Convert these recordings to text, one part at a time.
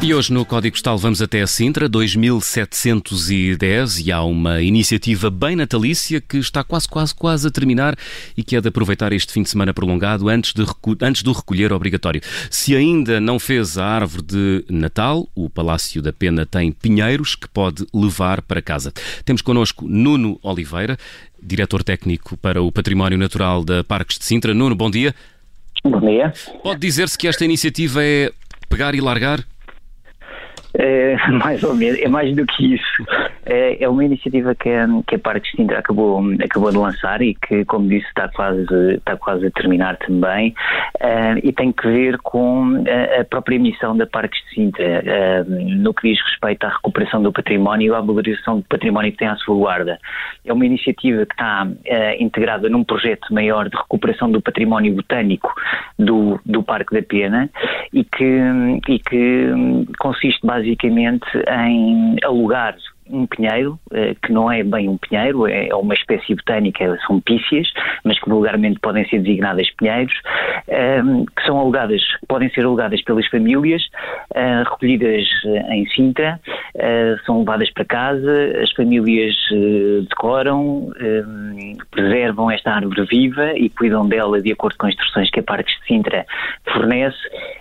E hoje no Código Postal vamos até a Sintra, 2710, e há uma iniciativa bem natalícia que está quase, quase, quase a terminar e que é de aproveitar este fim de semana prolongado antes, de, antes do recolher obrigatório. Se ainda não fez a árvore de Natal, o Palácio da Pena tem pinheiros que pode levar para casa. Temos connosco Nuno Oliveira, diretor técnico para o Património Natural da Parques de Sintra. Nuno, bom dia. Bom dia. Pode dizer-se que esta iniciativa é pegar e largar? É, mais ou menos, é mais do que isso. É, é uma iniciativa que, que a Parque Sintra acabou, acabou de lançar e que, como disse, está quase, está quase a terminar também uh, e tem que ver com a, a própria missão da Parques de Sintra uh, no que diz respeito à recuperação do património e à valorização do património que tem à sua guarda. É uma iniciativa que está uh, integrada num projeto maior de recuperação do património botânico do, do Parque da Pena e que, e que consiste basicamente em alugar um pinheiro, eh, que não é bem um pinheiro, é, é uma espécie botânica, são pícias, mas que vulgarmente podem ser designadas pinheiros, ehm, que são alugadas, podem ser alugadas pelas famílias, eh, recolhidas eh, em Sintra, são levadas para casa, as famílias decoram, ehm, preservam esta árvore viva e cuidam dela de acordo com as instruções que a Parques de Sintra fornece,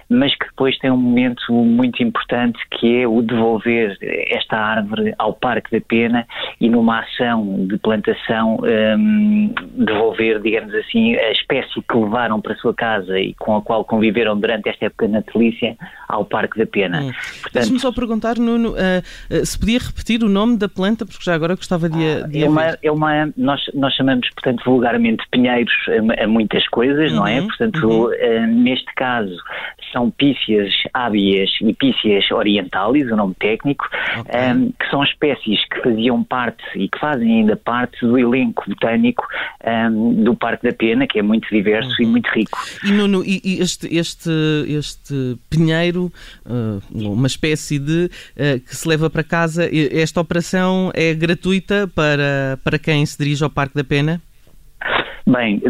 mas que depois tem um momento muito importante que é o devolver esta árvore ao Parque da Pena e numa ação de plantação um, devolver, digamos assim, a espécie que levaram para a sua casa e com a qual conviveram durante esta época natalícia ao Parque da Pena. Hum. Deixe-me só perguntar, Nuno, uh, uh, se podia repetir o nome da planta, porque já agora gostava de, a, de é uma, é uma nós, nós chamamos, portanto, vulgarmente pinheiros a, a muitas coisas, uhum, não é? Uhum, portanto, uhum. uh, neste caso são pícias ábias e pícias orientalis, o nome técnico, okay. um, que são espécies que faziam parte e que fazem ainda parte do elenco botânico um, do Parque da Pena, que é muito diverso uhum. e muito rico. E, Nuno, e, e este, este, este pinheiro, uh, uma espécie de uh, que se leva para casa, esta operação é gratuita para, para quem se dirige ao Parque da Pena? Bem,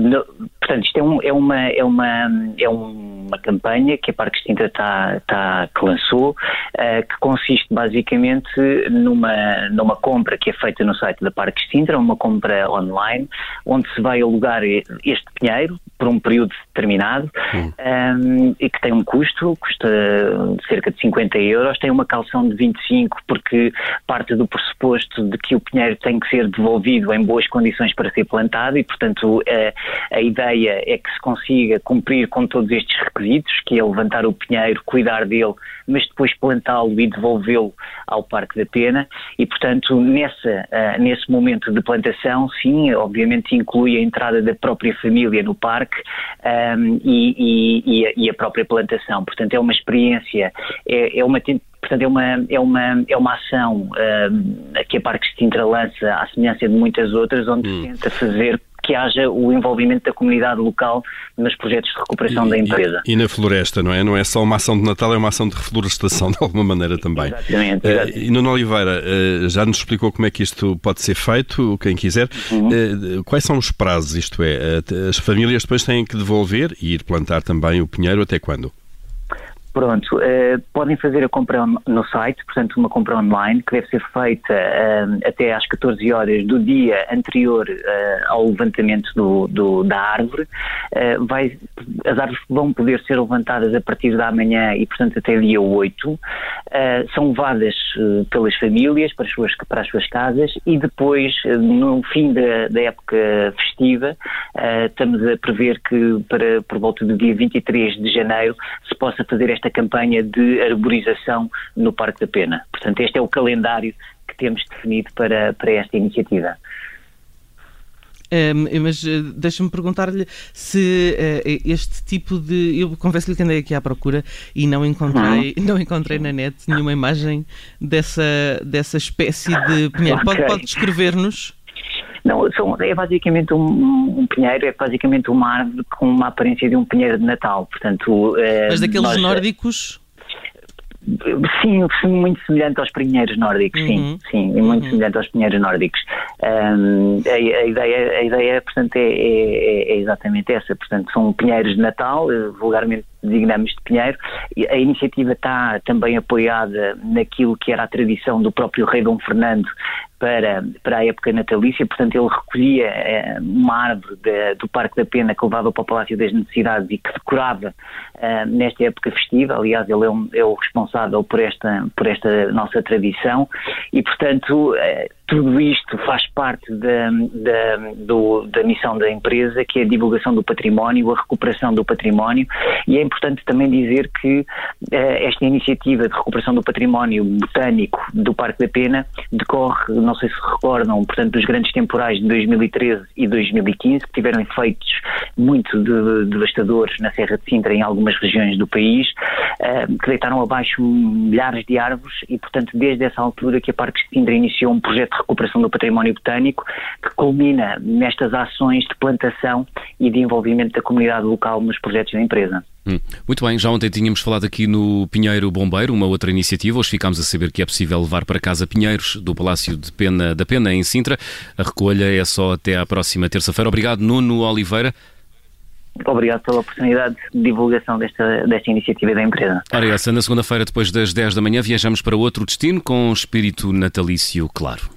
portanto, isto é, um, é, uma, é, uma, é uma campanha que a Parque Extinta está, está, que lançou, uh, que consiste basicamente numa, numa compra que é feita no site da Parque Extinta, uma compra online, onde se vai alugar este pinheiro por um período determinado um, ehm, e que tem um custo, custa cerca de 50 euros, tem uma calção de 25 porque parte do pressuposto de que o pinheiro tem que ser devolvido em boas condições para ser plantado e, portanto, a, a ideia é que se consiga cumprir com todos estes requisitos, que é levantar o pinheiro, cuidar dele, mas depois plantá-lo e devolvê-lo ao Parque da Pena e, portanto, nessa, uh, nesse momento de plantação, sim, obviamente inclui a entrada da própria família no parque um, e, e, e, a, própria plantação. Portanto, é uma experiência, é, é uma Portanto, é uma, é uma, é uma ação uh, que a Parque Sintra lança à semelhança de muitas outras, onde hum. tenta fazer que haja o envolvimento da comunidade local nos projetos de recuperação e, da empresa. E, e, na floresta, não é? Não é só uma ação de Natal, é uma ação de reflorestação de alguma maneira também. Exatamente. Uh, e Nuno Oliveira uh, já nos explicou como é que isto pode ser feito, quem quiser. Uhum. Uh, quais são os prazos? Isto é, as famílias depois têm que devolver e ir plantar também o pinheiro até quando? Pronto, uh, podem fazer a compra no site, portanto, uma compra online que deve ser feita uh, até às 14 horas do dia anterior uh, ao levantamento do, do, da árvore. Vai, as árvores vão poder ser levantadas a partir da manhã e, portanto, até dia 8. são levadas pelas famílias para as, suas, para as suas casas e depois, no fim da, da época festiva, estamos a prever que para por volta do dia 23 de janeiro se possa fazer esta esta campanha de arborização no Parque da Pena. Portanto, este é o calendário que temos definido para, para esta iniciativa. Um, mas uh, deixa-me perguntar-lhe se uh, este tipo de. Eu confesso-lhe que andei aqui à procura e não encontrei, uhum. não encontrei na net nenhuma imagem dessa, dessa espécie de pinheiro. Okay. Pode, pode descrever-nos? Não, são, é basicamente um, um, pinheiro, é basicamente uma árvore com uma aparência de um pinheiro de Natal, portanto... Eh, Mas daqueles nós, nórdicos? Sim, muito semelhante aos pinheiros nórdicos, uhum. sim, sim, muito uhum. semelhante aos pinheiros nórdicos. Um, a, a, ideia, a ideia, portanto, é, é, é, exatamente essa. Portanto, são pinheiros de Natal, eh, vulgarmente designamos de pinheiro. A iniciativa está também apoiada naquilo que era a tradição do próprio rei Dom Fernando para, para a época natalícia, portanto ele recolhia eh, uma árvore de, do Parque da Pena que levava para o Palácio das Necessidades e que decorava eh, nesta época festiva, aliás ele é, um, é, o responsável por esta, por esta nossa tradição e portanto eh, tudo isto faz parte da, da, do, da missão da empresa, que é a divulgação do património, a recuperação do património, e é importante também dizer que eh, esta iniciativa de recuperação do património botânico do Parque da Pena decorre, não sei se recordam, portanto, dos grandes temporais de 2013 e 2015, que tiveram efeitos muito de, devastadores na Serra de Sintra em algumas regiões do país, eh, que deitaram abaixo milhares de árvores e, portanto, desde essa altura que a Parque de Sintra iniciou um projeto recuperação do património botânico, que culmina nestas ações de plantação e de envolvimento da comunidade local nos projetos da empresa. Hum. Muito bem, já ontem tínhamos falado aqui no Pinheiro Bombeiro, uma outra iniciativa. Hoje ficámos a saber que é possível levar para casa pinheiros do Palácio de Pena, da Pena, em Sintra. A recolha é só até à próxima terça-feira. Obrigado, Nuno Oliveira. Obrigado pela oportunidade de divulgação desta, desta iniciativa da empresa. Ora, essa, na segunda-feira, depois das 10 da manhã, viajamos para outro destino com espírito natalício claro.